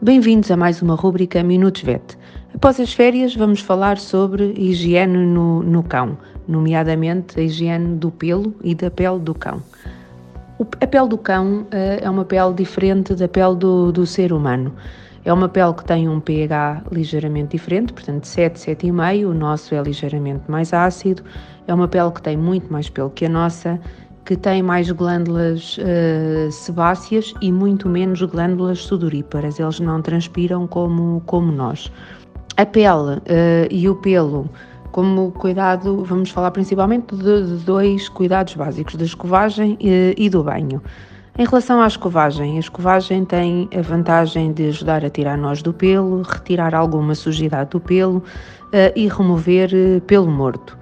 Bem-vindos a mais uma rúbrica Minutos VET. Após as férias, vamos falar sobre higiene no, no cão, nomeadamente a higiene do pelo e da pele do cão. O, a pele do cão uh, é uma pele diferente da pele do, do ser humano. É uma pele que tem um pH ligeiramente diferente, portanto 7, 7,5, o nosso é ligeiramente mais ácido. É uma pele que tem muito mais pelo que a nossa, que tem mais glândulas uh, sebáceas e muito menos glândulas sudoríparas. Eles não transpiram como, como nós. A pele uh, e o pelo, como cuidado, vamos falar principalmente de, de dois cuidados básicos, da escovagem e, eh, e do banho. Em relação à escovagem, a escovagem tem a vantagem de ajudar a tirar nós do pelo, retirar alguma sujidade do pelo uh, e remover uh, pelo morto.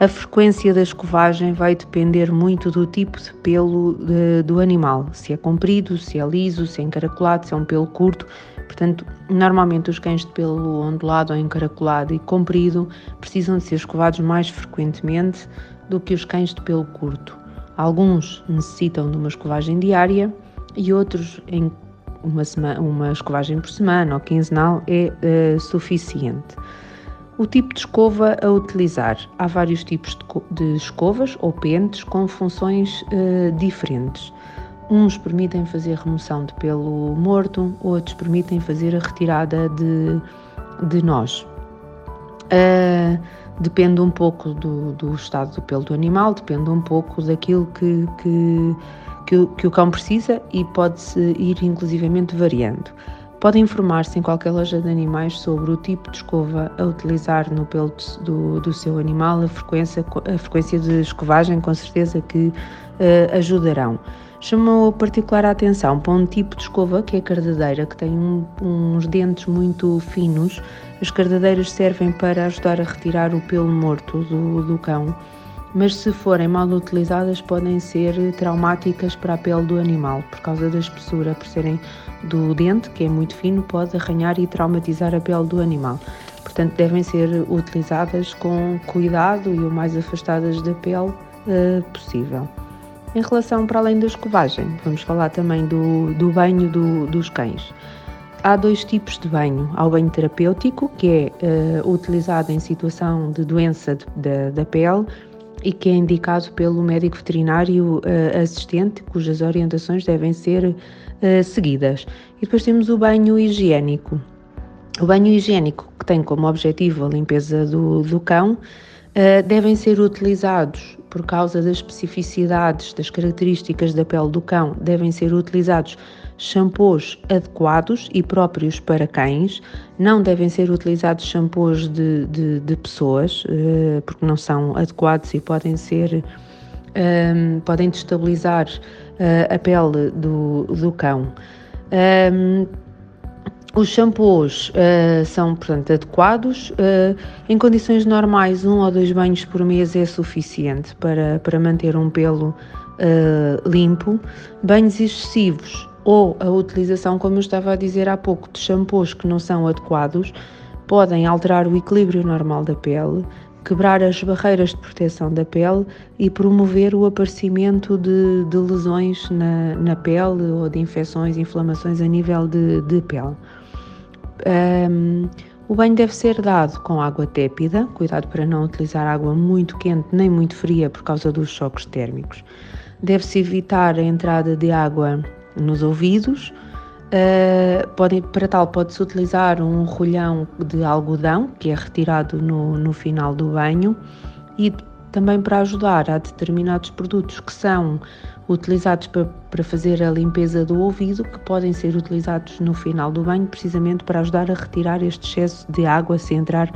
A frequência da escovagem vai depender muito do tipo de pelo de, do animal, se é comprido, se é liso, se é encaracolado, se é um pelo curto. Portanto, normalmente os cães de pelo ondulado ou encaracolado e comprido precisam de ser escovados mais frequentemente do que os cães de pelo curto. Alguns necessitam de uma escovagem diária e outros em uma, semana, uma escovagem por semana ou quinzenal é uh, suficiente. O tipo de escova a utilizar. Há vários tipos de, escovas ou pentes com funções uh, diferentes. Uns permitem fazer remoção de pelo morto, outros permitem fazer a retirada de, de nós. Uh, depende um pouco do, do, estado do pelo do animal, depende um pouco daquilo que, que, que, que o cão precisa e pode-se ir inclusivamente variando. Pode informar-se em qualquer loja de animais sobre o tipo de escova a utilizar no pelo do, do seu animal, a frequência, a frequência de escovagem, com certeza que uh, ajudarão. Chamou particular a atenção para um tipo de escova que é a cardadeira, que tem um, uns dentes muito finos. As cardadeiras servem para ajudar a retirar o pelo morto do, do cão mas se forem mal utilizadas podem ser traumáticas para a pele do animal, por causa da espessura, por serem do dente, que é muito fino, pode arranhar e traumatizar a pele do animal. Portanto, devem ser utilizadas com cuidado e o mais afastadas da pele uh, possível. Em relação para além da escovagem, vamos falar também do, do banho do, dos cães. Há dois tipos de banho. Há o banho terapêutico, que é uh, utilizado em situação de doença de, de, da pele e que é indicado pelo médico veterinário uh, assistente, cujas orientações devem ser uh, seguidas. E depois temos o banho higiênico. O banho higiênico, que tem como objetivo a limpeza do, do cão, uh, devem ser utilizados por causa das especificidades, das características da pele do cão, devem ser utilizados shampoos adequados e próprios para cães. Não devem ser utilizados shampoos de, de, de pessoas, uh, porque não são adequados e podem ser. Um, ehm, podem destabilizar uh, a pele do, do cão. Um, ehm, os shampoos uh, são, portanto, adequados. Uh, em condições normais, um ou dois banhos por mês é suficiente para, para manter um pelo limpo. Banhos excessivos ou a utilização, como eu estava a dizer há pouco, de shampoos que não são adequados, podem alterar o equilíbrio normal da pele, quebrar as barreiras de proteção da pele e promover o aparecimento de, de lesões na, na, pele ou de infecções, inflamações a nível de, de pele. Um, o banho deve ser dado com água tépida, cuidado para não utilizar água muito quente nem muito fria por causa dos choques térmicos. Deve-se evitar a entrada de água nos ouvidos. Uh, para tal, pode-se utilizar um rolhão de algodão, que é retirado no, no final do banho, e também para ajudar a determinados produtos que são utilizados para, para fazer a limpeza do ouvido, que podem ser utilizados no final do banho, precisamente para ajudar a retirar este excesso de água se entrar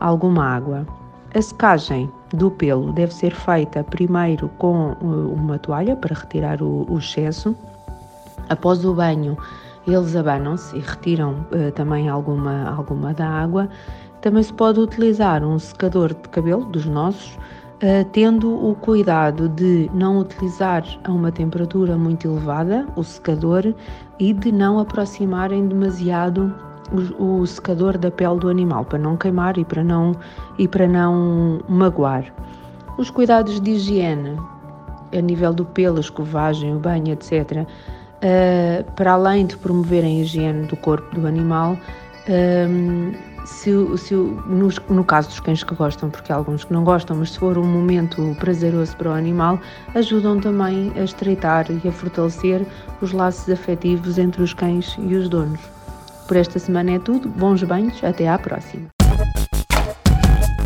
alguma água. A secagem do pelo deve ser feita primeiro com eh, uma toalha para retirar o, o excesso Após o banho, eles abanam-se e retiram uh, também alguma, alguma da água. Também se pode utilizar um secador de cabelo dos nossos, uh, tendo o cuidado de não utilizar a uma temperatura muito elevada o secador e de não aproximarem demasiado o, o secador da pele do animal para não queimar e para não e para não magoar. Os cuidados de higiene a nível do pelo, escovagem, o banho, etc., uh, para além de promoverem a higiene do corpo do animal, um, se, se, no, no, caso dos cães que gostam, porque há alguns que não gostam, mas se for um momento prazeroso para o animal, ajudam também a estreitar e a fortalecer os laços afetivos entre os cães e os donos. Por esta semana é tudo, bons banhos, até à próxima.